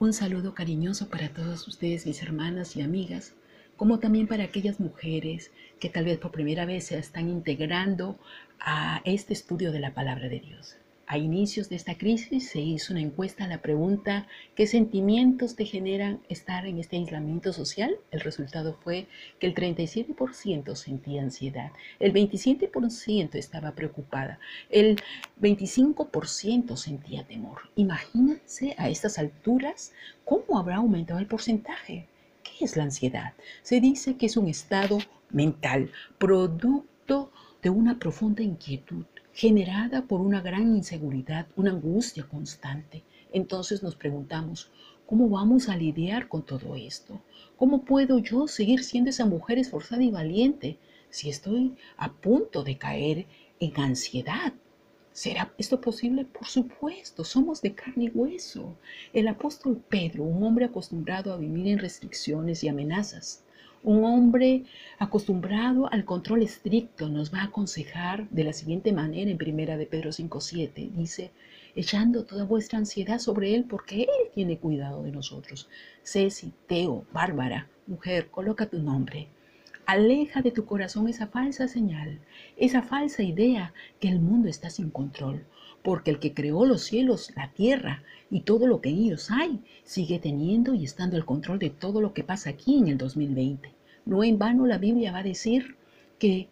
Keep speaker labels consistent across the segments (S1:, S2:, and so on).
S1: Un saludo cariñoso para todos ustedes, mis hermanas y amigas, como también para aquellas mujeres que tal vez por primera vez se están integrando a este estudio de la palabra de Dios. A inicios de esta crisis se hizo una encuesta a la pregunta ¿qué sentimientos te generan estar en este aislamiento social? El resultado fue que el 37% sentía ansiedad, el 27% estaba preocupada, el 25% sentía temor. Imagínense a estas alturas cómo habrá aumentado el porcentaje. ¿Qué es la ansiedad? Se dice que es un estado mental, producto de una profunda inquietud generada por una gran inseguridad, una angustia constante. Entonces nos preguntamos, ¿cómo vamos a lidiar con todo esto? ¿Cómo puedo yo seguir siendo esa mujer esforzada y valiente si estoy a punto de caer en ansiedad? ¿Será esto posible? Por supuesto, somos de carne y hueso. El apóstol Pedro, un hombre acostumbrado a vivir en restricciones y amenazas, un hombre acostumbrado al control estricto nos va a aconsejar de la siguiente manera en primera de Pedro 5.7. Dice, echando toda vuestra ansiedad sobre Él porque Él tiene cuidado de nosotros. Ceci, Teo, Bárbara, mujer, coloca tu nombre. Aleja de tu corazón esa falsa señal, esa falsa idea que el mundo está sin control, porque el que creó los cielos, la tierra y todo lo que en ellos hay, sigue teniendo y estando al control de todo lo que pasa aquí en el 2020. No en vano la Biblia va a decir que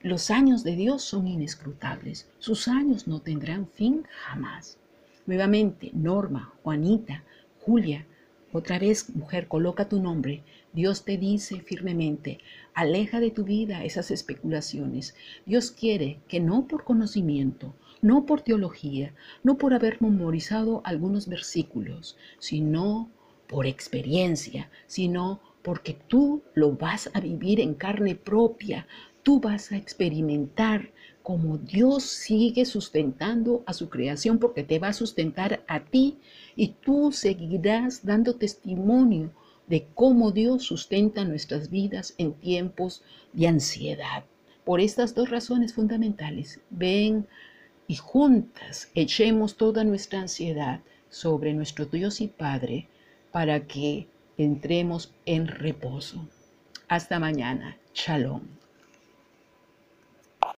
S1: los años de Dios son inescrutables. Sus años no tendrán fin jamás. Nuevamente, Norma, Juanita, Julia, otra vez, mujer, coloca tu nombre. Dios te dice firmemente, aleja de tu vida esas especulaciones. Dios quiere que no por conocimiento, no por teología, no por haber memorizado algunos versículos, sino por experiencia, sino porque tú lo vas a vivir en carne propia, tú vas a experimentar cómo Dios sigue sustentando a su creación porque te va a sustentar a ti y tú seguirás dando testimonio de cómo Dios sustenta nuestras vidas en tiempos de ansiedad. Por estas dos razones fundamentales, ven y juntas echemos toda nuestra ansiedad sobre nuestro Dios y Padre para que entremos en reposo. Hasta mañana. Shalom.